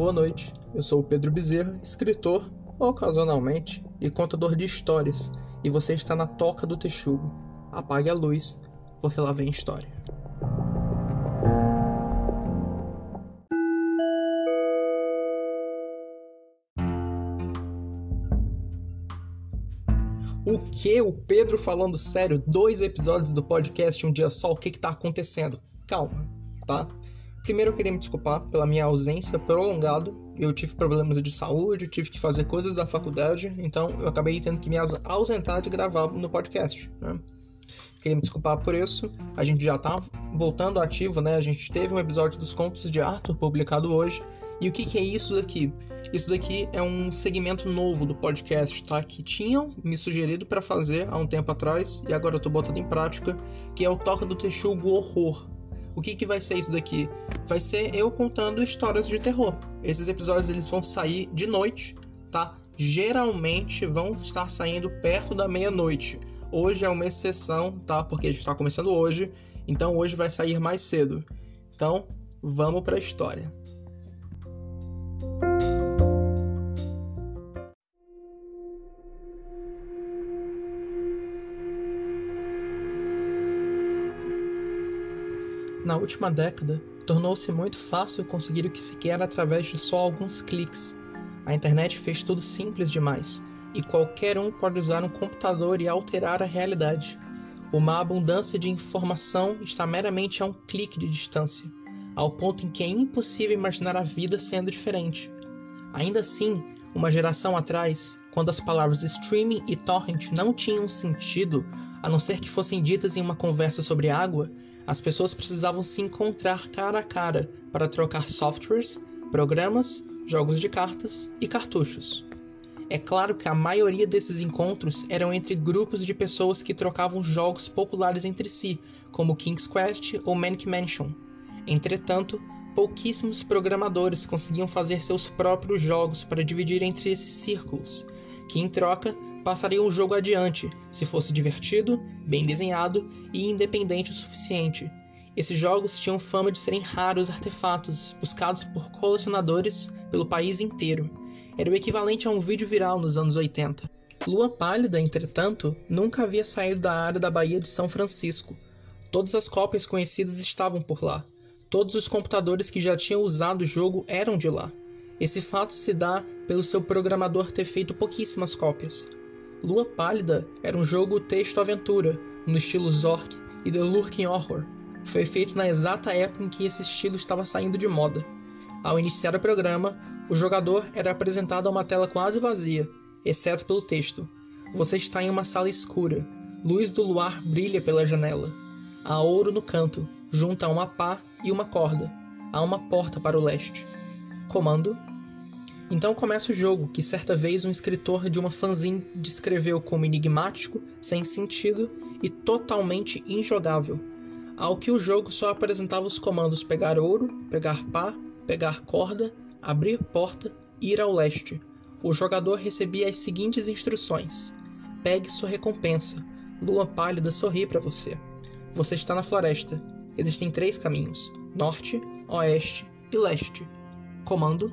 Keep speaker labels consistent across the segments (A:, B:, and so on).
A: Boa noite, eu sou o Pedro Bezerra, escritor, ocasionalmente, e contador de histórias, e você está na Toca do Texugo. Apague a luz, porque lá vem história. O que? O Pedro falando sério? Dois episódios do podcast Um Dia Só? O que que tá acontecendo? Calma, tá? Primeiro eu queria me desculpar pela minha ausência prolongada. Eu tive problemas de saúde, tive que fazer coisas da faculdade, então eu acabei tendo que me ausentar de gravar no podcast, né? Queria me desculpar por isso. A gente já tá voltando ativo, né? A gente teve um episódio dos Contos de Arthur publicado hoje. E o que, que é isso daqui? Isso daqui é um segmento novo do podcast, tá? Que tinham me sugerido para fazer há um tempo atrás e agora eu tô botando em prática, que é o Toca do Texugo Horror. O que, que vai ser isso daqui? Vai ser eu contando histórias de terror. Esses episódios eles vão sair de noite, tá? Geralmente vão estar saindo perto da meia-noite. Hoje é uma exceção, tá? Porque a gente está começando hoje, então hoje vai sair mais cedo. Então, vamos para a história. Na última década, tornou-se muito fácil conseguir o que se quer através de só alguns cliques. A internet fez tudo simples demais, e qualquer um pode usar um computador e alterar a realidade. Uma abundância de informação está meramente a um clique de distância, ao ponto em que é impossível imaginar a vida sendo diferente. Ainda assim, uma geração atrás, quando as palavras streaming e torrent não tinham sentido, a não ser que fossem ditas em uma conversa sobre água, as pessoas precisavam se encontrar cara a cara para trocar softwares, programas, jogos de cartas e cartuchos. É claro que a maioria desses encontros eram entre grupos de pessoas que trocavam jogos populares entre si, como King's Quest ou Manic Mansion. Entretanto, pouquíssimos programadores conseguiam fazer seus próprios jogos para dividir entre esses círculos, que em troca passariam o jogo adiante, se fosse divertido, bem desenhado e independente o suficiente. Esses jogos tinham fama de serem raros artefatos, buscados por colecionadores pelo país inteiro. Era o equivalente a um vídeo viral nos anos 80. Lua Pálida, entretanto, nunca havia saído da área da Baía de São Francisco. Todas as cópias conhecidas estavam por lá. Todos os computadores que já tinham usado o jogo eram de lá. Esse fato se dá pelo seu programador ter feito pouquíssimas cópias. Lua Pálida era um jogo texto-aventura, no estilo Zork e The Lurking Horror. Foi feito na exata época em que esse estilo estava saindo de moda. Ao iniciar o programa, o jogador era apresentado a uma tela quase vazia, exceto pelo texto. Você está em uma sala escura. Luz do luar brilha pela janela. Há ouro no canto, junto a uma pá e uma corda. Há uma porta para o leste. Comando então começa o jogo, que certa vez um escritor de uma fanzine descreveu como enigmático, sem sentido e totalmente injogável. Ao que o jogo só apresentava os comandos pegar ouro, pegar pá, pegar corda, abrir porta e ir ao leste. O jogador recebia as seguintes instruções: Pegue sua recompensa. Lua pálida sorri para você. Você está na floresta. Existem três caminhos: norte, oeste e leste. Comando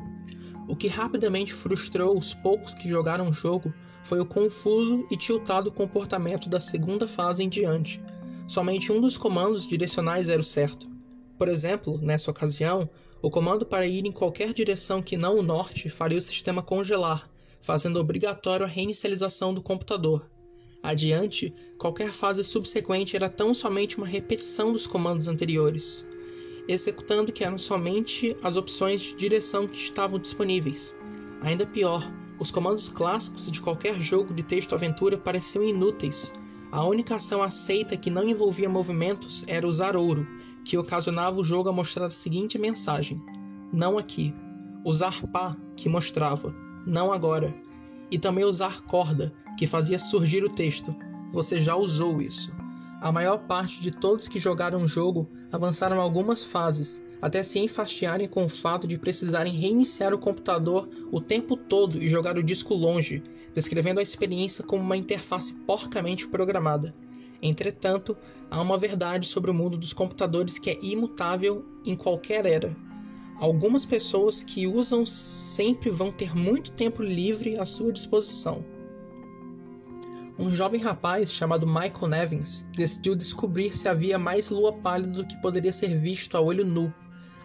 A: o que rapidamente frustrou os poucos que jogaram o jogo foi o confuso e tiltado comportamento da segunda fase em diante. Somente um dos comandos direcionais era o certo. Por exemplo, nessa ocasião, o comando para ir em qualquer direção que não o norte faria o sistema congelar, fazendo obrigatório a reinicialização do computador. Adiante, qualquer fase subsequente era tão somente uma repetição dos comandos anteriores executando que eram somente as opções de direção que estavam disponíveis. Ainda pior, os comandos clássicos de qualquer jogo de texto-aventura pareciam inúteis. A única ação aceita que não envolvia movimentos era usar ouro, que ocasionava o jogo a mostrar a seguinte mensagem: Não aqui. Usar pá, que mostrava: Não agora. E também usar corda, que fazia surgir o texto: Você já usou isso. A maior parte de todos que jogaram o jogo avançaram algumas fases, até se enfastiarem com o fato de precisarem reiniciar o computador o tempo todo e jogar o disco longe, descrevendo a experiência como uma interface porcamente programada. Entretanto, há uma verdade sobre o mundo dos computadores que é imutável em qualquer era. Algumas pessoas que usam sempre vão ter muito tempo livre à sua disposição. Um jovem rapaz chamado Michael Nevins decidiu descobrir se havia mais lua pálida do que poderia ser visto a olho nu.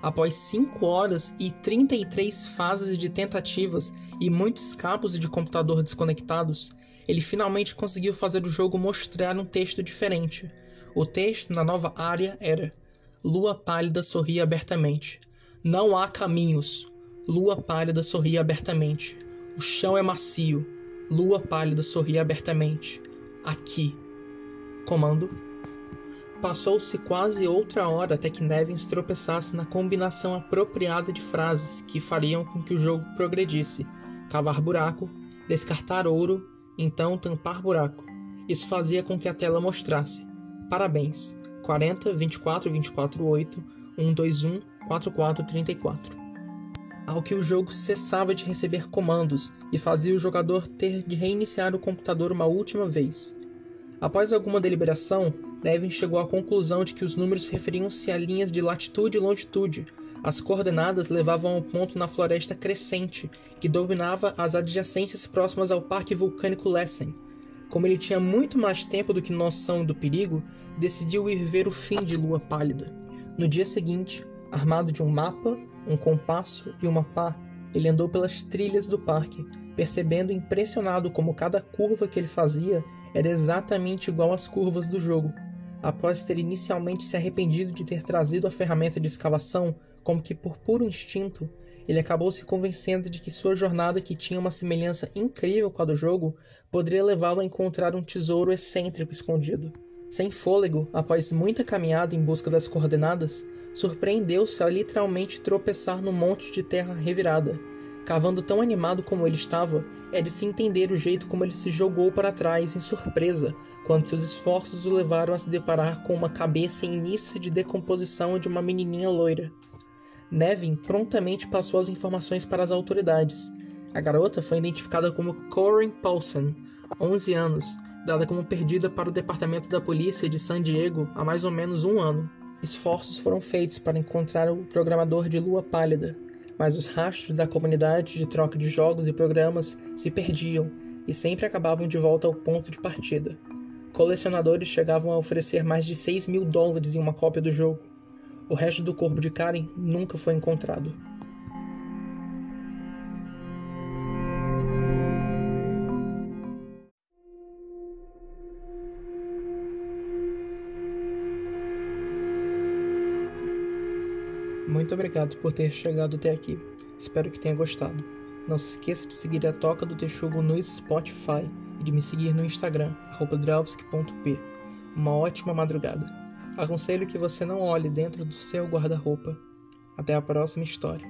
A: Após 5 horas e 33 fases de tentativas e muitos cabos de computador desconectados, ele finalmente conseguiu fazer o jogo mostrar um texto diferente. O texto na nova área era: Lua pálida sorria abertamente. Não há caminhos. Lua pálida sorria abertamente. O chão é macio. Lua pálida sorria abertamente. Aqui. Comando. Passou-se quase outra hora até que Nevins tropeçasse na combinação apropriada de frases que fariam com que o jogo progredisse: cavar buraco, descartar ouro, então tampar buraco. Isso fazia com que a tela mostrasse: Parabéns, 40, 24, 24, 8, 121, 4434. Ao que o jogo cessava de receber comandos e fazia o jogador ter de reiniciar o computador uma última vez. Após alguma deliberação, Devin chegou à conclusão de que os números referiam-se a linhas de latitude e longitude. As coordenadas levavam a um ponto na floresta crescente, que dominava as adjacências próximas ao Parque Vulcânico Lessen. Como ele tinha muito mais tempo do que noção do perigo, decidiu ir ver o fim de Lua Pálida. No dia seguinte, Armado de um mapa, um compasso e uma pá, ele andou pelas trilhas do parque, percebendo impressionado como cada curva que ele fazia era exatamente igual às curvas do jogo. Após ter inicialmente se arrependido de ter trazido a ferramenta de escavação, como que por puro instinto, ele acabou se convencendo de que sua jornada, que tinha uma semelhança incrível com a do jogo, poderia levá-lo a encontrar um tesouro excêntrico escondido. Sem fôlego, após muita caminhada em busca das coordenadas, surpreendeu-se a literalmente tropeçar no monte de terra revirada. Cavando tão animado como ele estava, é de se entender o jeito como ele se jogou para trás em surpresa, quando seus esforços o levaram a se deparar com uma cabeça em início de decomposição de uma menininha loira. Nevin prontamente passou as informações para as autoridades. A garota foi identificada como Corinne Paulson, 11 anos, dada como perdida para o departamento da polícia de San Diego há mais ou menos um ano. Esforços foram feitos para encontrar o programador de Lua Pálida, mas os rastros da comunidade de troca de jogos e programas se perdiam e sempre acabavam de volta ao ponto de partida. Colecionadores chegavam a oferecer mais de 6 mil dólares em uma cópia do jogo. O resto do corpo de Karen nunca foi encontrado. Muito obrigado por ter chegado até aqui. Espero que tenha gostado. Não se esqueça de seguir a Toca do Texugo no Spotify e de me seguir no Instagram, drelvski.p. Uma ótima madrugada. Aconselho que você não olhe dentro do seu guarda-roupa. Até a próxima história.